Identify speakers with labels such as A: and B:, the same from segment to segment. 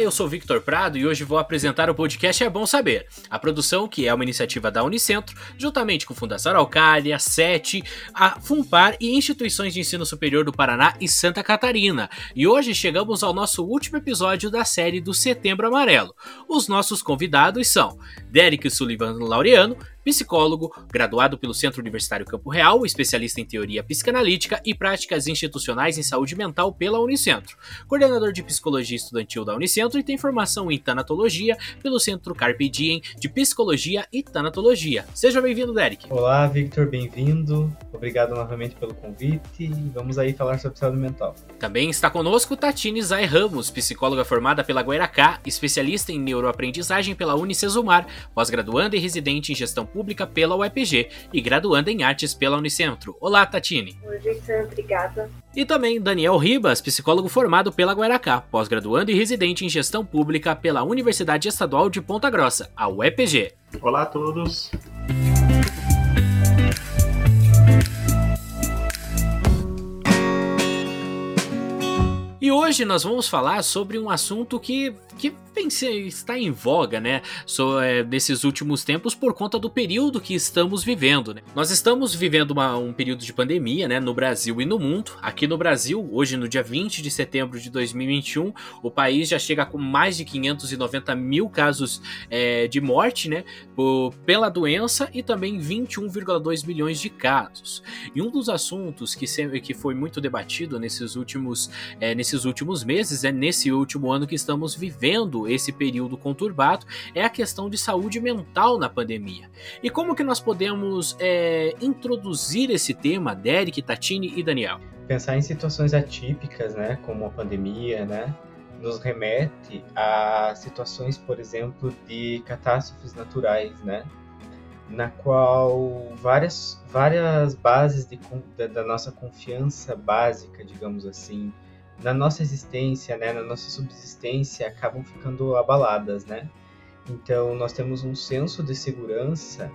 A: Olá, eu sou Victor Prado e hoje vou apresentar o podcast É Bom Saber. A produção, que é uma iniciativa da Unicentro, juntamente com Fundação Araucária, SETI, a FUNPAR e instituições de ensino superior do Paraná e Santa Catarina. E hoje chegamos ao nosso último episódio da série do Setembro Amarelo. Os nossos convidados são Derek Sullivan Laureano, psicólogo, graduado pelo Centro Universitário Campo Real, especialista em teoria psicanalítica e práticas institucionais em saúde mental pela Unicentro, coordenador de psicologia estudantil da Unicentro e tem formação em tanatologia pelo Centro Carpe Diem de Psicologia e Tanatologia. Seja bem-vindo, Derek.
B: Olá, Victor, bem-vindo. Obrigado novamente pelo convite e vamos aí falar sobre saúde mental.
A: Também está conosco Tatine Zay Ramos, psicóloga formada pela Guairacá, especialista em neuroaprendizagem pela Unicesumar, pós-graduanda e residente em gestão Pública pela UEPG e graduanda em Artes pela Unicentro. Olá, Tatine.
C: Oi, Victor, obrigada.
A: E também Daniel Ribas, psicólogo formado pela Guaracá, pós-graduando e residente em Gestão Pública pela Universidade Estadual de Ponta Grossa, a UEPG.
D: Olá a todos.
A: E hoje nós vamos falar sobre um assunto que, que está em voga, né? So, é, nesses últimos tempos por conta do período que estamos vivendo, né? Nós estamos vivendo uma, um período de pandemia, né? No Brasil e no mundo. Aqui no Brasil, hoje no dia 20 de setembro de 2021, o país já chega com mais de 590 mil casos é, de morte, né? Por, pela doença e também 21,2 milhões de casos. E um dos assuntos que, sempre, que foi muito debatido nesses últimos, é, nesses últimos meses, é nesse último ano que estamos vivendo esse período conturbado é a questão de saúde mental na pandemia. E como que nós podemos é, introduzir esse tema, Derek, Tatini e Daniel?
B: Pensar em situações atípicas, né, como a pandemia, né, nos remete a situações, por exemplo, de catástrofes naturais, né, na qual várias, várias bases de, da, da nossa confiança básica, digamos assim, na nossa existência, né, na nossa subsistência, acabam ficando abaladas, né? Então, nós temos um senso de segurança,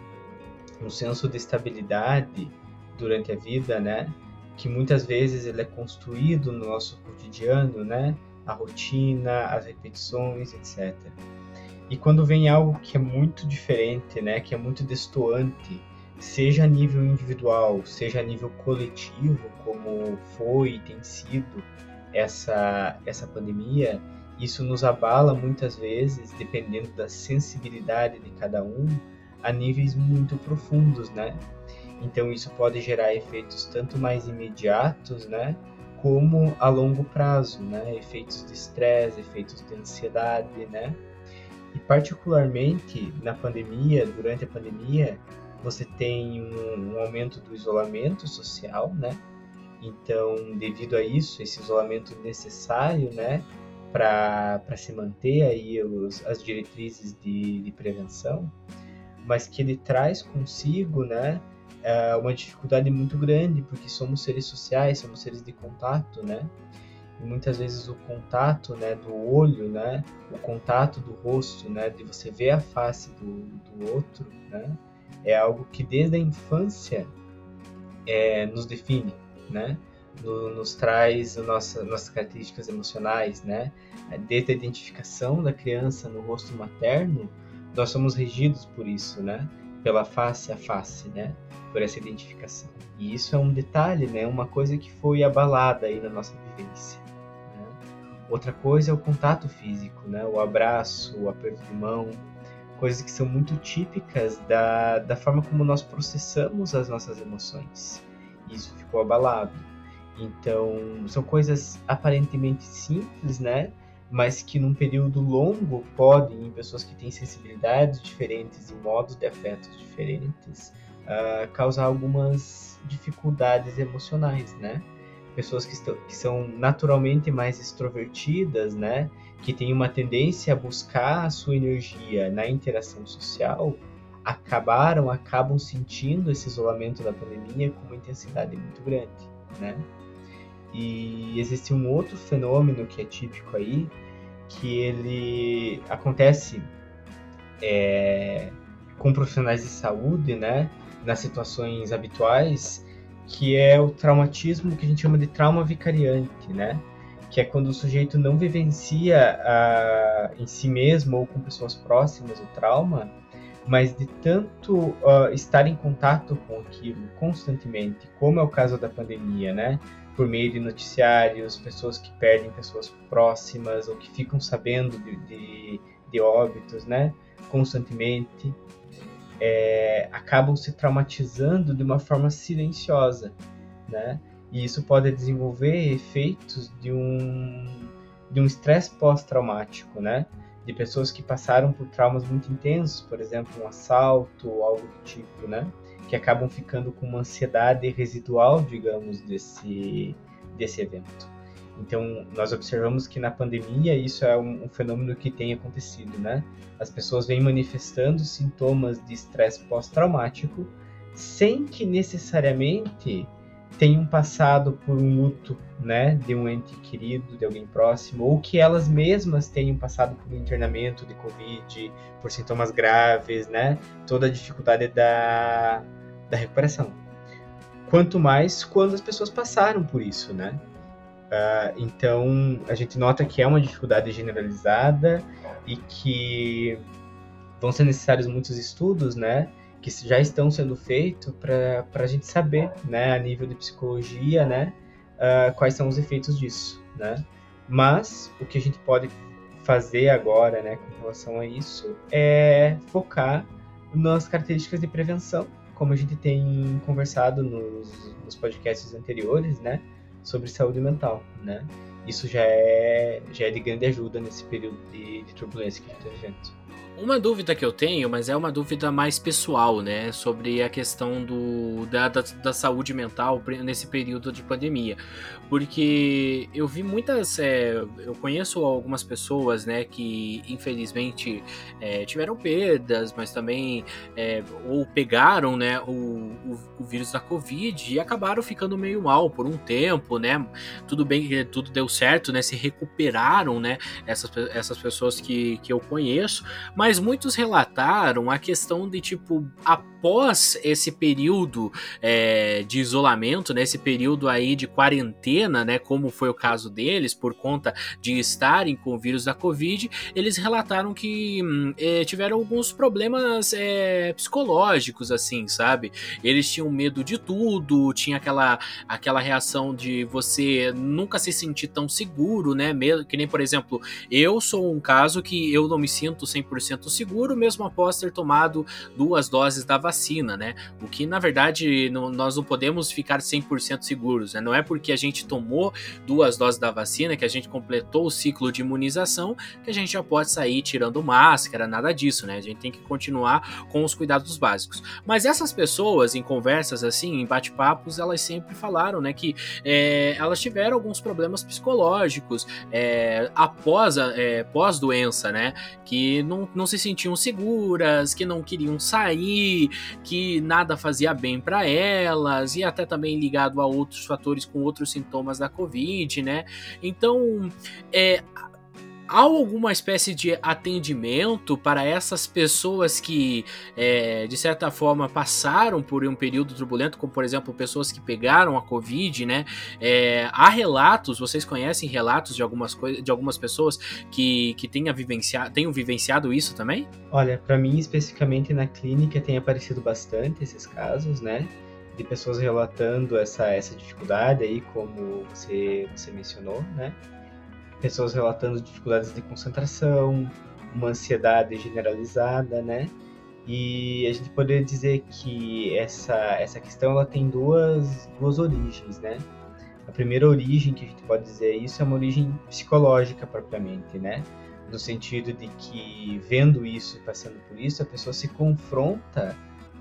B: um senso de estabilidade durante a vida, né? Que muitas vezes ele é construído no nosso cotidiano, né? A rotina, as repetições, etc. E quando vem algo que é muito diferente, né? Que é muito destoante, seja a nível individual, seja a nível coletivo, como foi e tem sido essa, essa pandemia, isso nos abala muitas vezes, dependendo da sensibilidade de cada um, a níveis muito profundos, né? Então isso pode gerar efeitos tanto mais imediatos, né? Como a longo prazo, né? Efeitos de estresse, efeitos de ansiedade, né? E particularmente na pandemia, durante a pandemia, você tem um, um aumento do isolamento social, né? Então, devido a isso, esse isolamento necessário, né, para se manter aí os, as diretrizes de, de prevenção, mas que ele traz consigo, né, é, uma dificuldade muito grande, porque somos seres sociais, somos seres de contato, né, e muitas vezes o contato, né, do olho, né, o contato do rosto, né, de você ver a face do, do outro, né, é algo que desde a infância é, nos define, né? No, nos traz nossa, nossas características emocionais, né? Desde a identificação da criança no rosto materno, nós somos regidos por isso, né? Pela face a face, né? Por essa identificação. E isso é um detalhe, né? Uma coisa que foi abalada aí na nossa vivência. Né? Outra coisa é o contato físico, né? O abraço, o aperto de mão, coisas que são muito típicas da, da forma como nós processamos as nossas emoções isso ficou abalado. Então, são coisas aparentemente simples, né? Mas que num período longo podem, em pessoas que têm sensibilidades diferentes e modos de afetos diferentes, uh, causar algumas dificuldades emocionais, né? Pessoas que, estão, que são naturalmente mais extrovertidas, né? Que têm uma tendência a buscar a sua energia na interação social, acabaram, acabam sentindo esse isolamento da pandemia com uma intensidade muito grande, né? E existe um outro fenômeno que é típico aí, que ele acontece é, com profissionais de saúde, né? Nas situações habituais, que é o traumatismo que a gente chama de trauma vicariante, né? que é quando o sujeito não vivencia uh, em si mesmo ou com pessoas próximas o trauma, mas de tanto uh, estar em contato com aquilo constantemente, como é o caso da pandemia, né? Por meio de noticiários, pessoas que perdem pessoas próximas ou que ficam sabendo de, de, de óbitos, né? Constantemente, é, acabam se traumatizando de uma forma silenciosa, né? E isso pode desenvolver efeitos de um de um estresse pós-traumático, né? De pessoas que passaram por traumas muito intensos, por exemplo, um assalto ou algo do tipo, né? Que acabam ficando com uma ansiedade residual, digamos, desse desse evento. Então, nós observamos que na pandemia isso é um, um, fenômeno que tem acontecido, né? As pessoas vêm manifestando sintomas de estresse pós-traumático sem que necessariamente tenham passado por um luto, né, de um ente querido, de alguém próximo, ou que elas mesmas tenham passado por um internamento de Covid, por sintomas graves, né, toda a dificuldade da, da recuperação. Quanto mais quando as pessoas passaram por isso, né? Uh, então, a gente nota que é uma dificuldade generalizada e que vão ser necessários muitos estudos, né? Que já estão sendo feitos para a gente saber, né, a nível de psicologia, né, uh, quais são os efeitos disso, né. Mas o que a gente pode fazer agora, né, com relação a isso, é focar nas características de prevenção, como a gente tem conversado nos, nos podcasts anteriores, né, sobre saúde mental, né. Isso já é, já é de grande ajuda nesse período de, de turbulência que a gente está vivendo.
A: Uma dúvida que eu tenho, mas é uma dúvida mais pessoal, né? Sobre a questão do, da, da, da saúde mental nesse período de pandemia. Porque eu vi muitas. É, eu conheço algumas pessoas, né, que infelizmente é, tiveram perdas, mas também. É, ou pegaram, né, o, o, o, vírus da Covid e acabaram ficando meio mal por um tempo, né? Tudo bem que tudo deu certo, né? Se recuperaram, né? Essas, essas pessoas que, que eu conheço. Mas muitos relataram a questão de tipo após esse período é, de isolamento, né, esse período aí de quarentena, né, como foi o caso deles por conta de estarem com o vírus da Covid, eles relataram que hum, é, tiveram alguns problemas é, psicológicos, assim, sabe? Eles tinham medo de tudo, tinha aquela aquela reação de você nunca se sentir tão seguro, né? Mesmo que nem por exemplo, eu sou um caso que eu não me sinto 100% 100% seguro, mesmo após ter tomado duas doses da vacina, né? O que, na verdade, não, nós não podemos ficar 100% seguros, né? Não é porque a gente tomou duas doses da vacina, que a gente completou o ciclo de imunização, que a gente já pode sair tirando máscara, nada disso, né? A gente tem que continuar com os cuidados básicos. Mas essas pessoas, em conversas assim, em bate-papos, elas sempre falaram, né, que é, elas tiveram alguns problemas psicológicos é, após a é, pós-doença, né? Que não, não se sentiam seguras, que não queriam sair, que nada fazia bem para elas, e até também ligado a outros fatores com outros sintomas da Covid, né? Então, é, há alguma espécie de atendimento para essas pessoas que, é, de certa forma, passaram por um período turbulento, como por exemplo pessoas que pegaram a Covid, né? É, há relatos, vocês conhecem relatos de algumas coisas, de algumas pessoas que, que tenham, vivenciado, tenham vivenciado isso também?
B: Olha, para mim especificamente na clínica tem aparecido bastante esses casos, né? De pessoas relatando essa, essa dificuldade aí, como você, você mencionou, né? pessoas relatando dificuldades de concentração, uma ansiedade generalizada, né? E a gente poderia dizer que essa, essa questão ela tem duas, duas origens, né? A primeira origem que a gente pode dizer isso é uma origem psicológica propriamente, né? No sentido de que vendo isso e passando por isso, a pessoa se confronta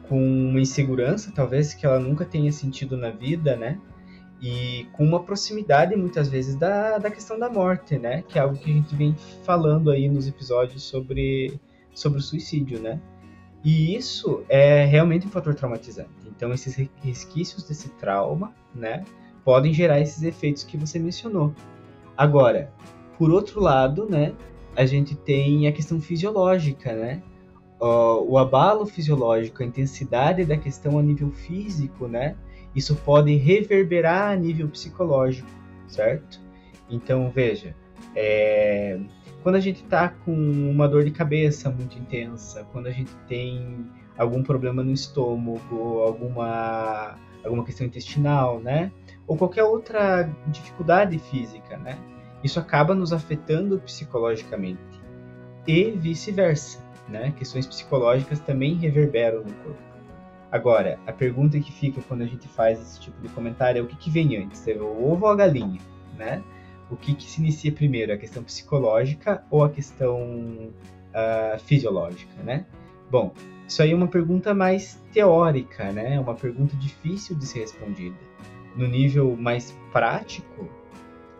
B: com uma insegurança, talvez que ela nunca tenha sentido na vida, né? e com uma proximidade muitas vezes da, da questão da morte, né? Que é algo que a gente vem falando aí nos episódios sobre, sobre o suicídio, né? E isso é realmente um fator traumatizante. Então esses resquícios desse trauma, né, podem gerar esses efeitos que você mencionou. Agora, por outro lado, né, a gente tem a questão fisiológica, né? O abalo fisiológico, a intensidade da questão a nível físico, né? isso pode reverberar a nível psicológico, certo? Então, veja, é, quando a gente está com uma dor de cabeça muito intensa, quando a gente tem algum problema no estômago, alguma, alguma questão intestinal, né? Ou qualquer outra dificuldade física, né? Isso acaba nos afetando psicologicamente. E vice-versa, né? Questões psicológicas também reverberam no corpo. Agora, a pergunta que fica quando a gente faz esse tipo de comentário é o que, que vem antes, é o ovo ou a galinha, né? O que, que se inicia primeiro, a questão psicológica ou a questão uh, fisiológica, né? Bom, isso aí é uma pergunta mais teórica, né? É uma pergunta difícil de ser respondida. No nível mais prático,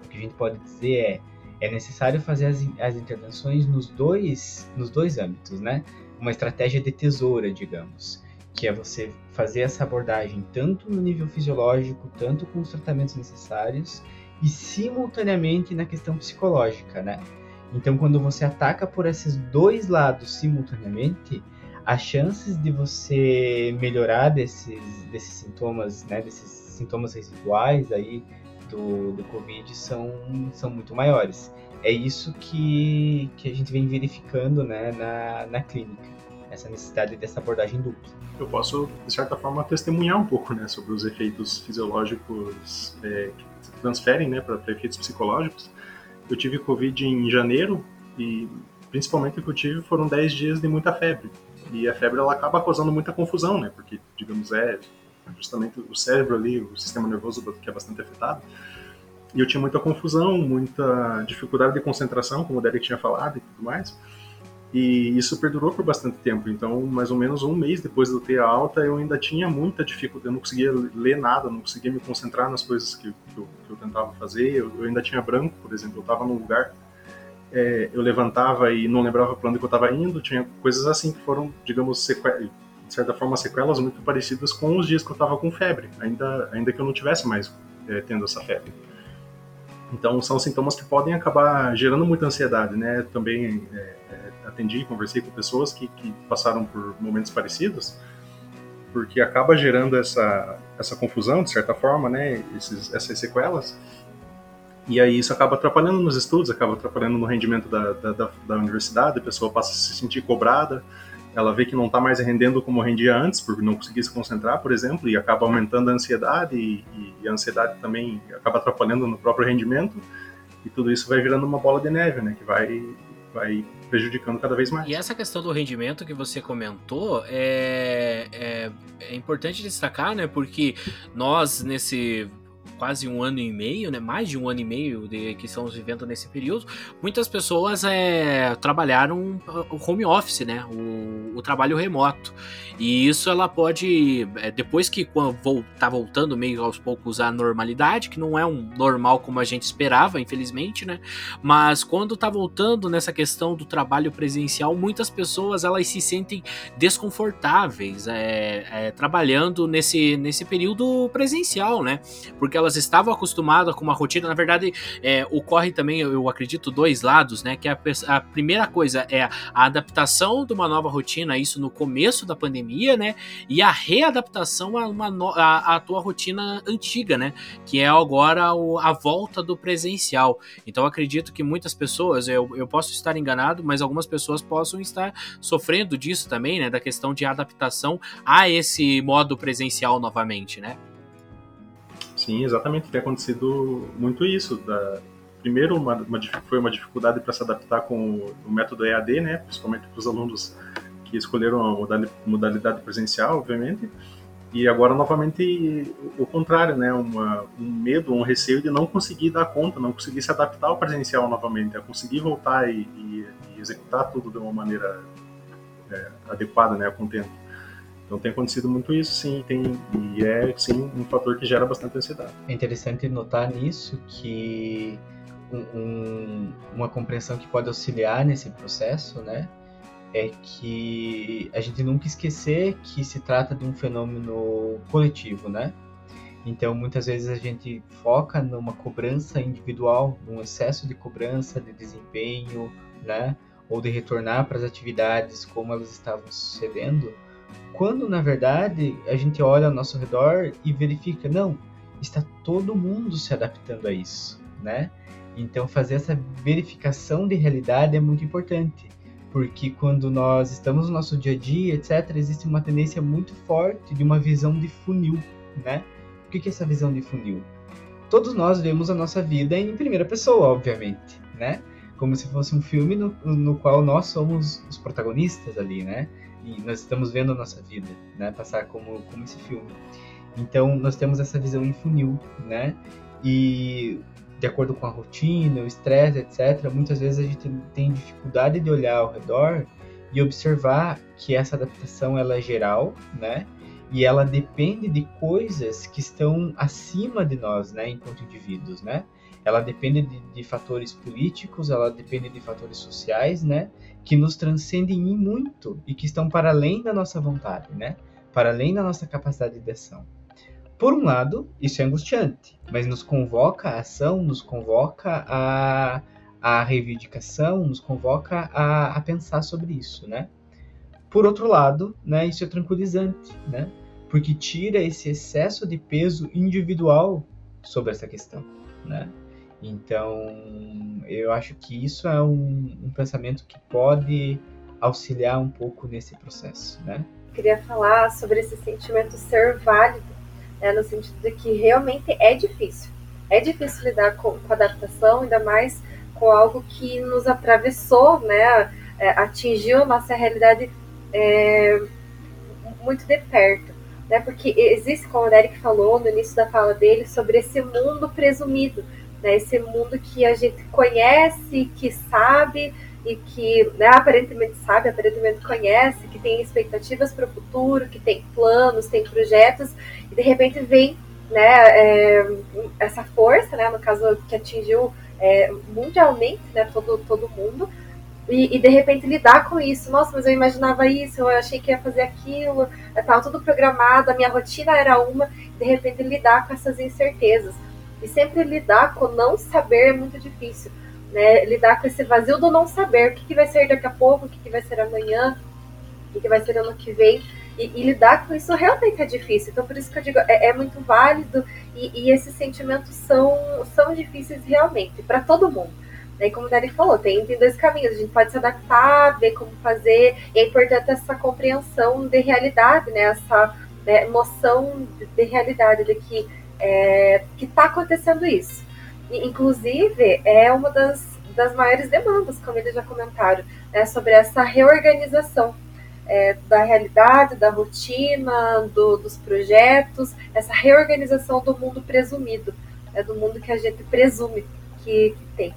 B: o que a gente pode dizer é é necessário fazer as, as intervenções nos dois, nos dois âmbitos, né? Uma estratégia de tesoura, digamos, que é você fazer essa abordagem tanto no nível fisiológico, tanto com os tratamentos necessários e simultaneamente na questão psicológica, né? Então, quando você ataca por esses dois lados simultaneamente, as chances de você melhorar desses, desses sintomas, né, desses sintomas residuais aí do, do Covid são, são muito maiores. É isso que, que a gente vem verificando né, na, na clínica, essa necessidade dessa abordagem dupla.
C: Eu posso, de certa forma, testemunhar um pouco né, sobre os efeitos fisiológicos é, que se transferem né, para efeitos psicológicos. Eu tive Covid em janeiro e principalmente o que eu tive foram 10 dias de muita febre. E a febre ela acaba causando muita confusão, né? Porque, digamos, é justamente o cérebro ali, o sistema nervoso que é bastante afetado. E eu tinha muita confusão, muita dificuldade de concentração, como o Derek tinha falado e tudo mais. E isso perdurou por bastante tempo. Então, mais ou menos um mês depois de eu ter a alta, eu ainda tinha muita dificuldade. Eu não conseguia ler nada, não conseguia me concentrar nas coisas que, que, eu, que eu, tentava fazer. Eu, eu, ainda tinha branco, por exemplo. Eu estava num lugar, é, eu levantava e não lembrava para onde eu estava indo. Tinha coisas assim que foram, digamos, sequelas de certa forma, sequelas muito parecidas com os dias que eu estava com febre, ainda, ainda que eu não tivesse mais é, tendo essa febre. Então, são sintomas que podem acabar gerando muita ansiedade, né? Também é, atendi e conversei com pessoas que, que passaram por momentos parecidos, porque acaba gerando essa, essa confusão, de certa forma, né? Esses, essas sequelas. E aí isso acaba atrapalhando nos estudos, acaba atrapalhando no rendimento da, da, da, da universidade, a pessoa passa a se sentir cobrada, ela vê que não está mais rendendo como rendia antes, por não conseguir se concentrar, por exemplo, e acaba aumentando a ansiedade, e, e, a ansiedade também acaba atrapalhando no próprio rendimento, e tudo isso vai virando uma bola de neve, né, que vai, vai prejudicando cada vez mais.
A: E essa questão do rendimento que você comentou é, é, é importante destacar, né, porque nós, nesse quase um ano e meio, né? Mais de um ano e meio de que estamos vivendo nesse período, muitas pessoas é, trabalharam o home office, né? O, o, trabalho remoto. E isso ela pode, é, depois que tá voltando meio aos poucos à normalidade, que não é um normal como a gente esperava, infelizmente, né? Mas quando tá voltando nessa questão do trabalho presencial, muitas pessoas elas se sentem desconfortáveis é, é, trabalhando nesse, nesse período presencial, né? Porque elas estavam acostumadas com uma rotina. Na verdade, é, ocorre também, eu acredito, dois lados, né? Que a, a primeira coisa é a adaptação de uma nova rotina, isso no começo da pandemia, né? E a readaptação a, uma a, a tua rotina antiga, né? Que é agora o, a volta do presencial. Então, acredito que muitas pessoas, eu, eu posso estar enganado, mas algumas pessoas possam estar sofrendo disso também, né? Da questão de adaptação a esse modo presencial novamente, né?
C: Sim, exatamente. Tem acontecido muito isso. Da... Primeiro, uma, uma, foi uma dificuldade para se adaptar com o método EAD, né? principalmente para os alunos que escolheram a modalidade presencial, obviamente. E agora, novamente, o contrário, né? Uma, um medo, um receio de não conseguir dar conta, não conseguir se adaptar ao presencial novamente, a conseguir voltar e, e, e executar tudo de uma maneira é, adequada, né? O tempo. Então tem acontecido muito isso, sim, tem, e é sim um fator que gera bastante ansiedade.
B: É interessante notar nisso que um, um, uma compreensão que pode auxiliar nesse processo, né, é que a gente nunca esquecer que se trata de um fenômeno coletivo, né? Então, muitas vezes a gente foca numa cobrança individual, num excesso de cobrança, de desempenho, né? Ou de retornar para as atividades como elas estavam sucedendo, quando na verdade a gente olha ao nosso redor e verifica, não, está todo mundo se adaptando a isso, né? Então, fazer essa verificação de realidade é muito importante, porque quando nós estamos no nosso dia a dia, etc., existe uma tendência muito forte de uma visão de funil, né? O que é essa visão de funil? Todos nós vemos a nossa vida em primeira pessoa, obviamente, né? Como se fosse um filme no, no qual nós somos os protagonistas ali, né? E nós estamos vendo a nossa vida, né? Passar como, como esse filme. Então, nós temos essa visão em funil, né? E de acordo com a rotina, o estresse, etc., muitas vezes a gente tem dificuldade de olhar ao redor e observar que essa adaptação ela é geral, né? E ela depende de coisas que estão acima de nós, né, enquanto indivíduos, né? Ela depende de, de fatores políticos, ela depende de fatores sociais, né? Que nos transcendem muito e que estão para além da nossa vontade, né? Para além da nossa capacidade de ação. Por um lado, isso é angustiante, mas nos convoca a ação, nos convoca a, a reivindicação, nos convoca a, a pensar sobre isso, né? Por outro lado, né, isso é tranquilizante, né? Porque tira esse excesso de peso individual sobre essa questão, né? Então, eu acho que isso é um, um pensamento que pode auxiliar um pouco nesse processo, né?
D: Queria falar sobre esse sentimento ser válido né, no sentido de que realmente é difícil. É difícil lidar com, com adaptação, ainda mais com algo que nos atravessou, né, é, atingiu a nossa realidade é, muito de perto. Né, porque existe, como o Derek falou no início da fala dele, sobre esse mundo presumido, né, esse mundo que a gente conhece, que sabe, e que né, aparentemente sabe, aparentemente conhece, que tem expectativas para o futuro, que tem planos, tem projetos, e de repente vem né, é, essa força, né, no caso que atingiu é, mundialmente né, todo, todo mundo, e, e, de repente lidar com isso. Nossa, mas eu imaginava isso, eu achei que ia fazer aquilo, estava tudo programado, a minha rotina era uma, de repente lidar com essas incertezas. E sempre lidar com não saber é muito difícil né, lidar com esse vazio do não saber o que, que vai ser daqui a pouco, o que, que vai ser amanhã, o que, que vai ser ano que vem. E, e, lidar com isso realmente é difícil. Então, por isso que eu digo, é, é muito válido e, e, esses sentimentos são, são difíceis realmente, para todo mundo. E como o Dani falou, tem, tem dois caminhos. A gente pode se adaptar, ver como fazer. E é importante essa compreensão de realidade, né? essa né, noção de, de realidade, de que é, está acontecendo isso. Inclusive, é uma das, das maiores demandas, como eles já comentaram, né, sobre essa reorganização é, da realidade, da rotina, do, dos projetos, essa reorganização do mundo presumido, né, do mundo que a gente presume que, que tem.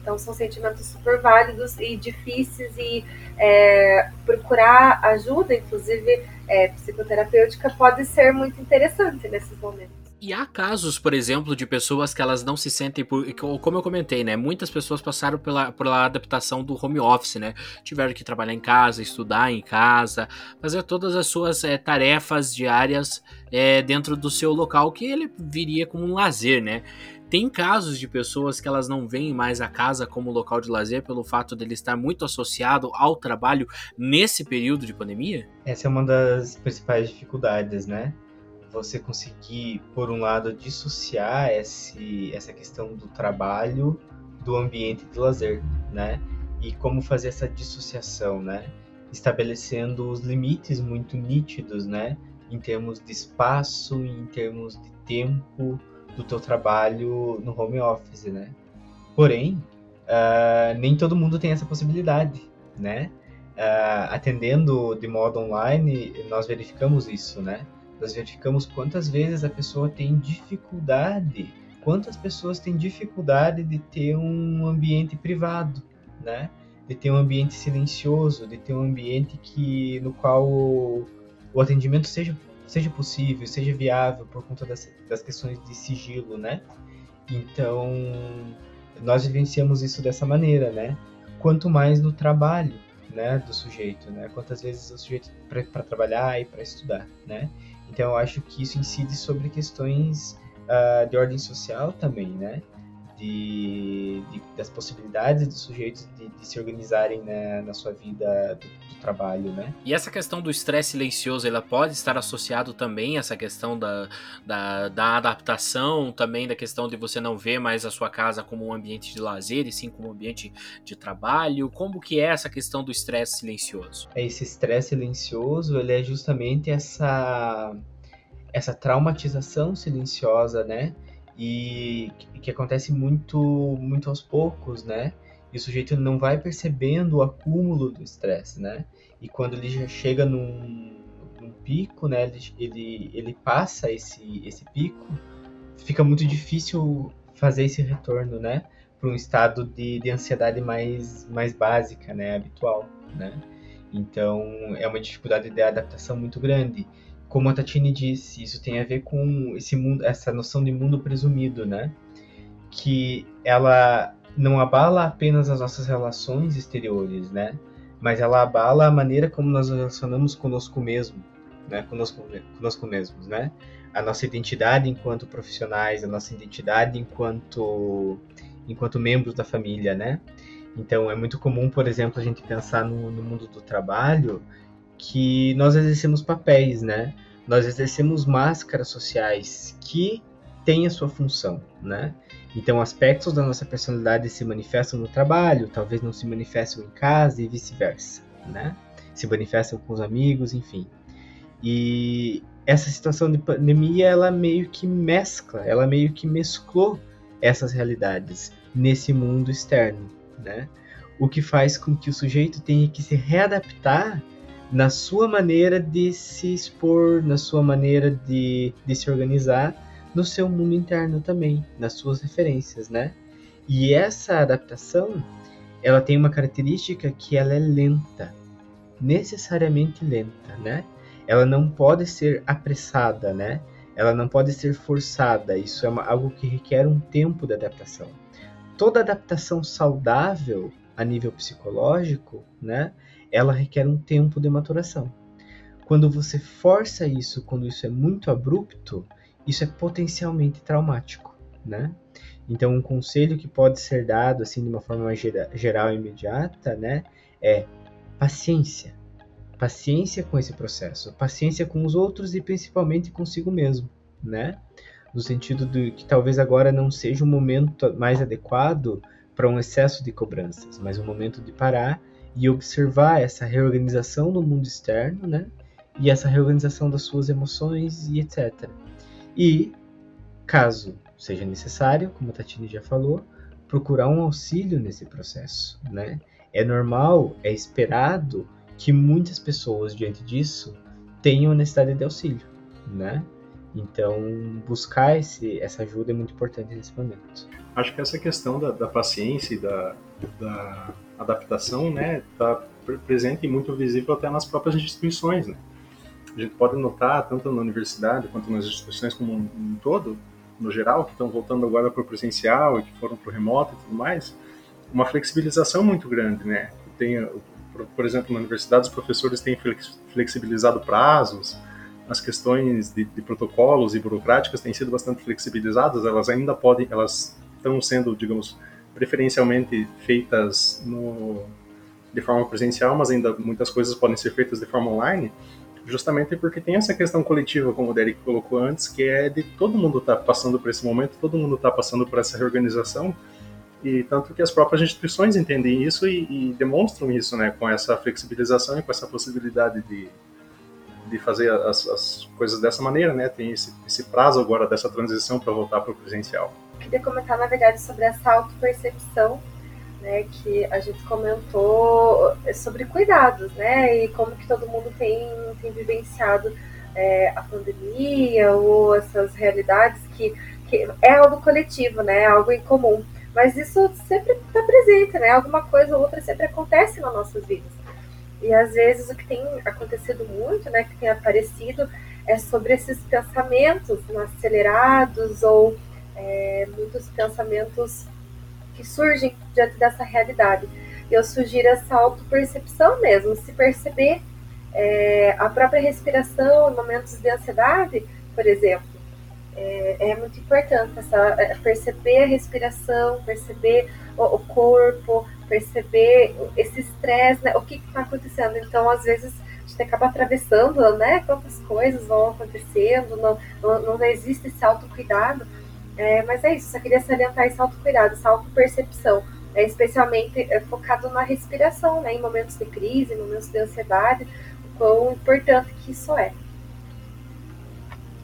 D: Então, são sentimentos super válidos e difíceis, e é, procurar ajuda, inclusive é, psicoterapêutica, pode ser muito interessante nesses momentos.
A: E há casos, por exemplo, de pessoas que elas não se sentem, por, como eu comentei, né? Muitas pessoas passaram pela, pela adaptação do home office, né? Tiveram que trabalhar em casa, estudar em casa, fazer todas as suas é, tarefas diárias é, dentro do seu local, que ele viria como um lazer, né? Tem casos de pessoas que elas não veem mais a casa como local de lazer pelo fato dele estar muito associado ao trabalho nesse período de pandemia?
B: Essa é uma das principais dificuldades, né? Você conseguir, por um lado, dissociar esse, essa questão do trabalho do ambiente de lazer, né? E como fazer essa dissociação, né? Estabelecendo os limites muito nítidos, né? Em termos de espaço, em termos de tempo do teu trabalho no home office, né? Porém, uh, nem todo mundo tem essa possibilidade, né? Uh, atendendo de modo online, nós verificamos isso, né? Nós verificamos quantas vezes a pessoa tem dificuldade, quantas pessoas têm dificuldade de ter um ambiente privado, né? De ter um ambiente silencioso, de ter um ambiente que no qual o, o atendimento seja seja possível, seja viável por conta das, das questões de sigilo, né? Então, nós vivenciamos isso dessa maneira, né? Quanto mais no trabalho, né, do sujeito, né? Quantas vezes o sujeito para trabalhar e para estudar, né? Então eu acho que isso incide sobre questões uh, de ordem social também, né? de, de das possibilidades dos sujeitos de, de se organizarem na, na sua vida trabalho, né?
A: E essa questão do estresse silencioso, ela pode estar associado também a essa questão da, da, da, adaptação, também da questão de você não ver mais a sua casa como um ambiente de lazer e sim como um ambiente de trabalho. Como que é essa questão do estresse silencioso?
B: É esse estresse silencioso, ele é justamente essa essa traumatização silenciosa, né? E que acontece muito muito aos poucos, né? E o sujeito não vai percebendo o acúmulo do estresse, né? E quando ele já chega num, num pico, né? Ele, ele, ele passa esse, esse pico, fica muito difícil fazer esse retorno, né? Para um estado de, de ansiedade mais, mais básica, né? Habitual, né? Então, é uma dificuldade de adaptação muito grande como a Tatine disse, isso tem a ver com esse mundo, essa noção de mundo presumido, né? Que ela não abala apenas as nossas relações exteriores, né? Mas ela abala a maneira como nós nos relacionamos conosco mesmo, né? Conosco, conosco mesmos, né? A nossa identidade enquanto profissionais, a nossa identidade enquanto enquanto membros da família, né? Então é muito comum, por exemplo, a gente pensar no, no mundo do trabalho que nós exercemos papéis, né? Nós exercemos máscaras sociais que têm a sua função, né? Então, aspectos da nossa personalidade se manifestam no trabalho, talvez não se manifestam em casa e vice-versa, né? Se manifestam com os amigos, enfim. E essa situação de pandemia, ela meio que mescla, ela meio que mesclou essas realidades nesse mundo externo, né? O que faz com que o sujeito tenha que se readaptar na sua maneira de se expor, na sua maneira de, de se organizar, no seu mundo interno também, nas suas referências, né? E essa adaptação, ela tem uma característica que ela é lenta, necessariamente lenta, né? Ela não pode ser apressada, né? Ela não pode ser forçada. Isso é uma, algo que requer um tempo de adaptação. Toda adaptação saudável a nível psicológico, né? ela requer um tempo de maturação. Quando você força isso, quando isso é muito abrupto, isso é potencialmente traumático, né? Então, um conselho que pode ser dado assim de uma forma mais geral e imediata, né, é paciência. Paciência com esse processo, paciência com os outros e principalmente consigo mesmo, né? No sentido de que talvez agora não seja o momento mais adequado para um excesso de cobranças, mas o momento de parar e observar essa reorganização do mundo externo, né? E essa reorganização das suas emoções e etc. E, caso seja necessário, como a Tatine já falou, procurar um auxílio nesse processo, né? É normal, é esperado que muitas pessoas diante disso tenham necessidade de auxílio, né? Então, buscar esse, essa ajuda é muito importante nesse momento.
C: Acho que essa questão da, da paciência e da, da adaptação, né, está presente e muito visível até nas próprias instituições, né. A gente pode notar, tanto na universidade quanto nas instituições como um, um todo, no geral, que estão voltando agora para o presencial e que foram para o remoto e tudo mais, uma flexibilização muito grande, né. Tem, por exemplo, na universidade, os professores têm flexibilizado prazos, as questões de, de, protocolos e burocráticas têm sido bastante flexibilizadas, elas ainda podem, elas estão sendo, digamos, preferencialmente feitas no, de forma presencial, mas ainda muitas coisas podem ser feitas de forma online, justamente porque tem essa questão coletiva, como o Derek colocou antes, que é de todo mundo estar tá passando por esse momento, todo mundo está passando por essa reorganização, e tanto que as próprias instituições entendem isso e, e, demonstram isso, né, com essa flexibilização e com essa possibilidade de, de fazer as, as coisas dessa maneira, né, tem esse, esse prazo agora dessa transição para voltar para o presencial
D: queria comentar, na verdade, sobre essa autopercepção, né, que a gente comentou sobre cuidados, né, e como que todo mundo tem, tem vivenciado é, a pandemia ou essas realidades que, que é algo coletivo, né, algo em comum. Mas isso sempre está presente, né? Alguma coisa ou outra sempre acontece nas nossas vidas. E às vezes o que tem acontecido muito, né, que tem aparecido, é sobre esses pensamentos acelerados ou é, muitos pensamentos que surgem diante dessa realidade. Eu sugiro essa autopercepção mesmo, se perceber é, a própria respiração em momentos de ansiedade, por exemplo. é, é muito importante essa, é, perceber a respiração, perceber o, o corpo, perceber esse estresse, né, o que está acontecendo. Então, às vezes, a gente acaba atravessando, né, quantas coisas vão acontecendo, não, não, não existe esse autocuidado. É, mas é isso, só queria salientar esse autocuidado, essa autopercepção, né, especialmente é, focado na respiração, né, em momentos de crise, em momentos de ansiedade, o quão importante que isso é.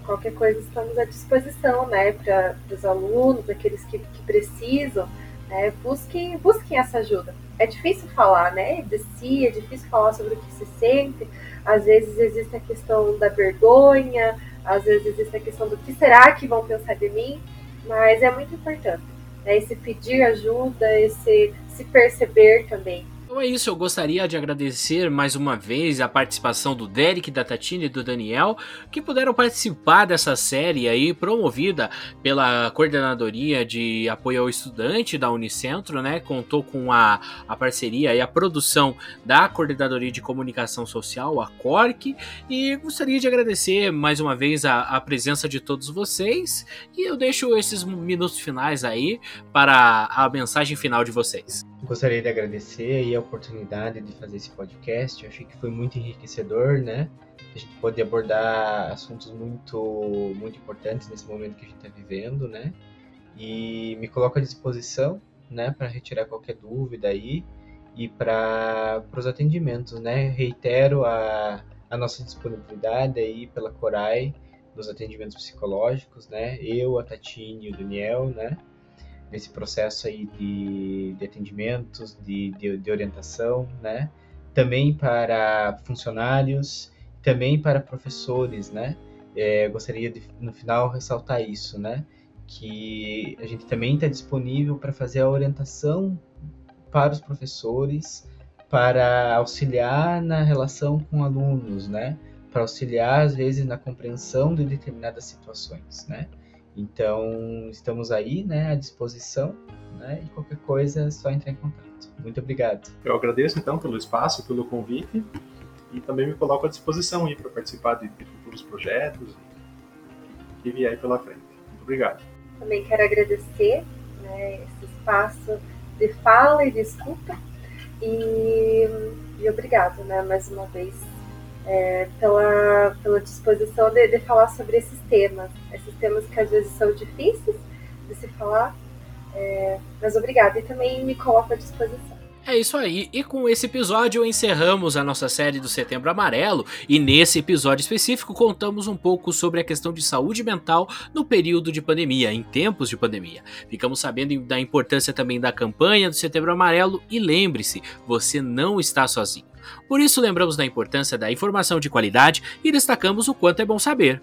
D: Qualquer coisa estamos à disposição, né, para os alunos, aqueles que, que precisam, né, busquem, busquem essa ajuda. É difícil falar, né, de si, é difícil falar sobre o que se sente, às vezes existe a questão da vergonha, às vezes existe a questão do que será que vão pensar de mim, mas é muito importante, né, esse pedir ajuda, esse se perceber também,
A: então é isso, eu gostaria de agradecer mais uma vez a participação do Derek, da Tatina e do Daniel, que puderam participar dessa série aí, promovida pela Coordenadoria de Apoio ao Estudante da Unicentro, né? Contou com a, a parceria e a produção da Coordenadoria de Comunicação Social, a CORC, e gostaria de agradecer mais uma vez a, a presença de todos vocês, e eu deixo esses minutos finais aí para a mensagem final de vocês.
B: Gostaria de agradecer a oportunidade de fazer esse podcast. Eu achei que foi muito enriquecedor, né? A gente pode abordar assuntos muito, muito importantes nesse momento que a gente está vivendo, né? E me coloco à disposição, né, para retirar qualquer dúvida aí e para os atendimentos, né? Reitero a, a nossa disponibilidade aí pela Corai nos atendimentos psicológicos, né? Eu, a Tatine e o Daniel, né? Nesse processo aí de, de atendimentos, de, de, de, orientação, né? Também para funcionários, também para professores, né? É, gostaria de, no final, ressaltar isso, né? Que a gente também está disponível para fazer a orientação para os professores, para auxiliar na relação com alunos, né? Para auxiliar, às vezes, na compreensão de determinadas situações, né? Então, estamos aí, né, à disposição, né, e qualquer coisa é só entrar em contato. Muito obrigado.
C: Eu agradeço, então, pelo espaço, pelo convite, e também me coloco à disposição aí para participar de, de, futuros projetos que vier aí pela frente. Muito obrigado.
D: Também quero agradecer né, esse espaço de fala e de escuta, e, e obrigado, né, mais uma vez é, pela, pela disposição de, de falar sobre esses temas, esses temas que às vezes são difíceis de se falar, é, mas obrigada e também me coloco à disposição.
A: É isso aí, e com esse episódio encerramos a nossa série do Setembro Amarelo, e nesse episódio específico contamos um pouco sobre a questão de saúde mental no período de pandemia, em tempos de pandemia. Ficamos sabendo da importância também da campanha do Setembro Amarelo, e lembre-se, você não está sozinho. Por isso, lembramos da importância da informação de qualidade e destacamos o quanto é bom saber.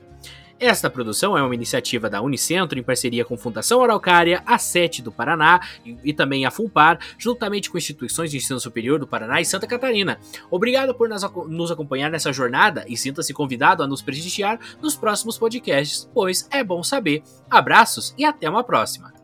A: Esta produção é uma iniciativa da Unicentro em parceria com Fundação Araucária, a SET do Paraná e, e, também a FUNPAR, juntamente com instituições de ensino superior do Paraná e Santa Catarina. Obrigado por nos, nos acompanhar nessa jornada e sinta-se convidado a nos prestigiar nos próximos podcasts, pois é bom saber. Abraços e até uma próxima!